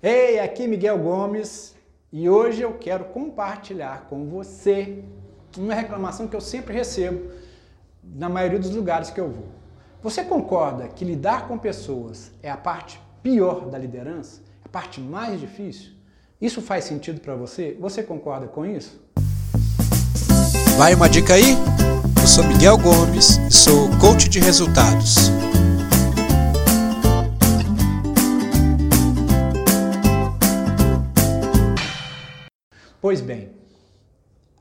Ei, aqui Miguel Gomes e hoje eu quero compartilhar com você uma reclamação que eu sempre recebo na maioria dos lugares que eu vou. Você concorda que lidar com pessoas é a parte pior da liderança? É a parte mais difícil? Isso faz sentido para você? Você concorda com isso? Vai uma dica aí? Eu sou Miguel Gomes e sou coach de resultados. Pois bem,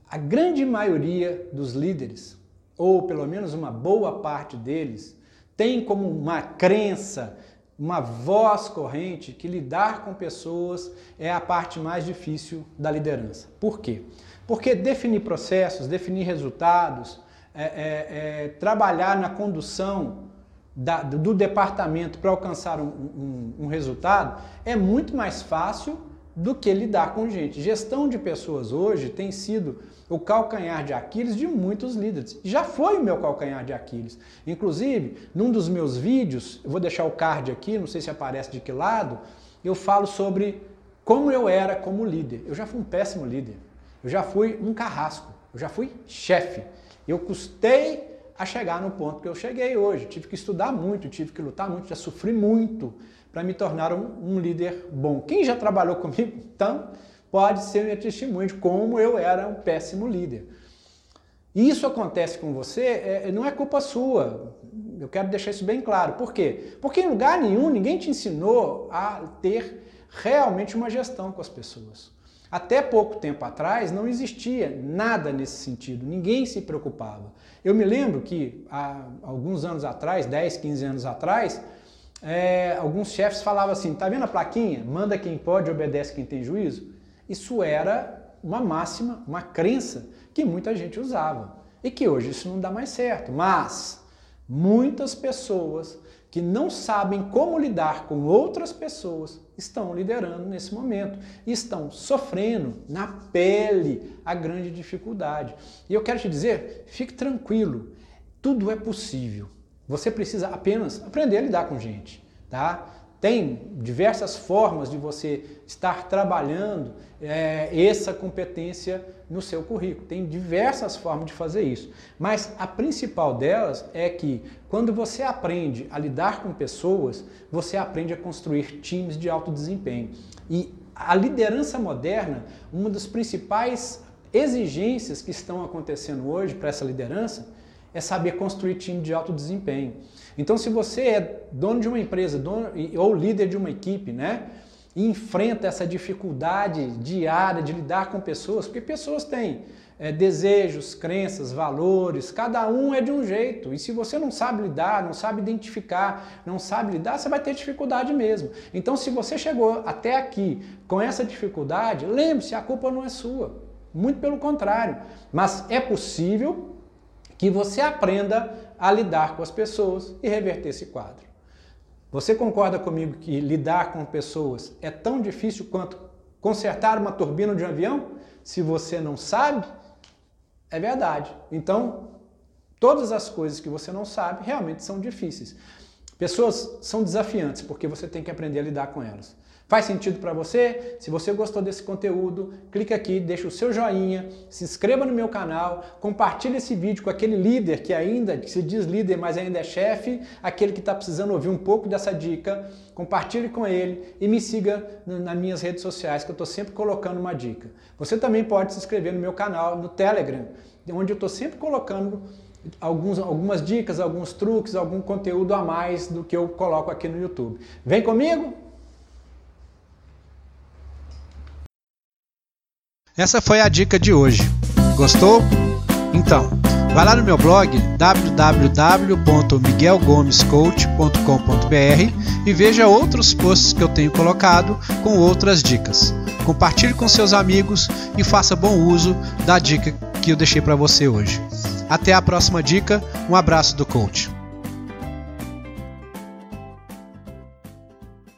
a grande maioria dos líderes, ou pelo menos uma boa parte deles, tem como uma crença, uma voz corrente que lidar com pessoas é a parte mais difícil da liderança. Por quê? Porque definir processos, definir resultados, é, é, é, trabalhar na condução da, do departamento para alcançar um, um, um resultado é muito mais fácil do que lidar com gente. Gestão de pessoas hoje tem sido o calcanhar de Aquiles de muitos líderes. Já foi o meu calcanhar de Aquiles. Inclusive, num dos meus vídeos, eu vou deixar o card aqui, não sei se aparece de que lado, eu falo sobre como eu era como líder. Eu já fui um péssimo líder. Eu já fui um carrasco. Eu já fui chefe. Eu custei a chegar no ponto que eu cheguei hoje. Tive que estudar muito, tive que lutar muito, já sofri muito para me tornar um, um, líder bom. Quem já trabalhou comigo, então, pode ser minha testemunha de como eu era um péssimo líder. E isso acontece com você, é, não é culpa sua. Eu quero deixar isso bem claro. Por quê? Porque em lugar nenhum ninguém te ensinou a ter realmente uma gestão com as pessoas. Até pouco tempo atrás não existia nada nesse sentido, ninguém se preocupava. Eu me lembro que há alguns anos atrás, 10, 15 anos atrás, é, alguns chefes falavam assim: tá vendo a plaquinha? Manda quem pode, obedece quem tem juízo. Isso era uma máxima, uma crença que muita gente usava e que hoje isso não dá mais certo. Mas muitas pessoas que não sabem como lidar com outras pessoas estão liderando nesse momento e estão sofrendo na pele a grande dificuldade. E eu quero te dizer, fique tranquilo, tudo é possível. Você precisa apenas aprender a lidar com gente, tá? Tem diversas formas de você estar trabalhando é, essa competência no seu currículo. Tem diversas formas de fazer isso. Mas a principal delas é que quando você aprende a lidar com pessoas, você aprende a construir times de alto desempenho. E a liderança moderna, uma das principais exigências que estão acontecendo hoje para essa liderança é saber construir time de alto desempenho. Então, se você é dono de uma empresa dono, ou líder de uma equipe, né? E enfrenta essa dificuldade diária de lidar com pessoas, porque pessoas têm é, desejos, crenças, valores, cada um é de um jeito. E se você não sabe lidar, não sabe identificar, não sabe lidar, você vai ter dificuldade mesmo. Então, se você chegou até aqui com essa dificuldade, lembre-se, a culpa não é sua. Muito pelo contrário. Mas é possível que você aprenda a lidar com as pessoas e reverter esse quadro. Você concorda comigo que lidar com pessoas é tão difícil quanto consertar uma turbina de um avião? Se você não sabe, é verdade. Então, todas as coisas que você não sabe realmente são difíceis. Pessoas são desafiantes porque você tem que aprender a lidar com elas. Faz sentido para você? Se você gostou desse conteúdo, clica aqui, deixa o seu joinha, se inscreva no meu canal, compartilhe esse vídeo com aquele líder que ainda que se diz líder, mas ainda é chefe, aquele que está precisando ouvir um pouco dessa dica. Compartilhe com ele e me siga nas minhas redes sociais, que eu estou sempre colocando uma dica. Você também pode se inscrever no meu canal no Telegram, onde eu estou sempre colocando alguns, algumas dicas, alguns truques, algum conteúdo a mais do que eu coloco aqui no YouTube. Vem comigo? Essa foi a dica de hoje. Gostou? Então, vai lá no meu blog www.miguelgomescoach.com.br e veja outros posts que eu tenho colocado com outras dicas. Compartilhe com seus amigos e faça bom uso da dica que eu deixei para você hoje. Até a próxima dica. Um abraço do coach.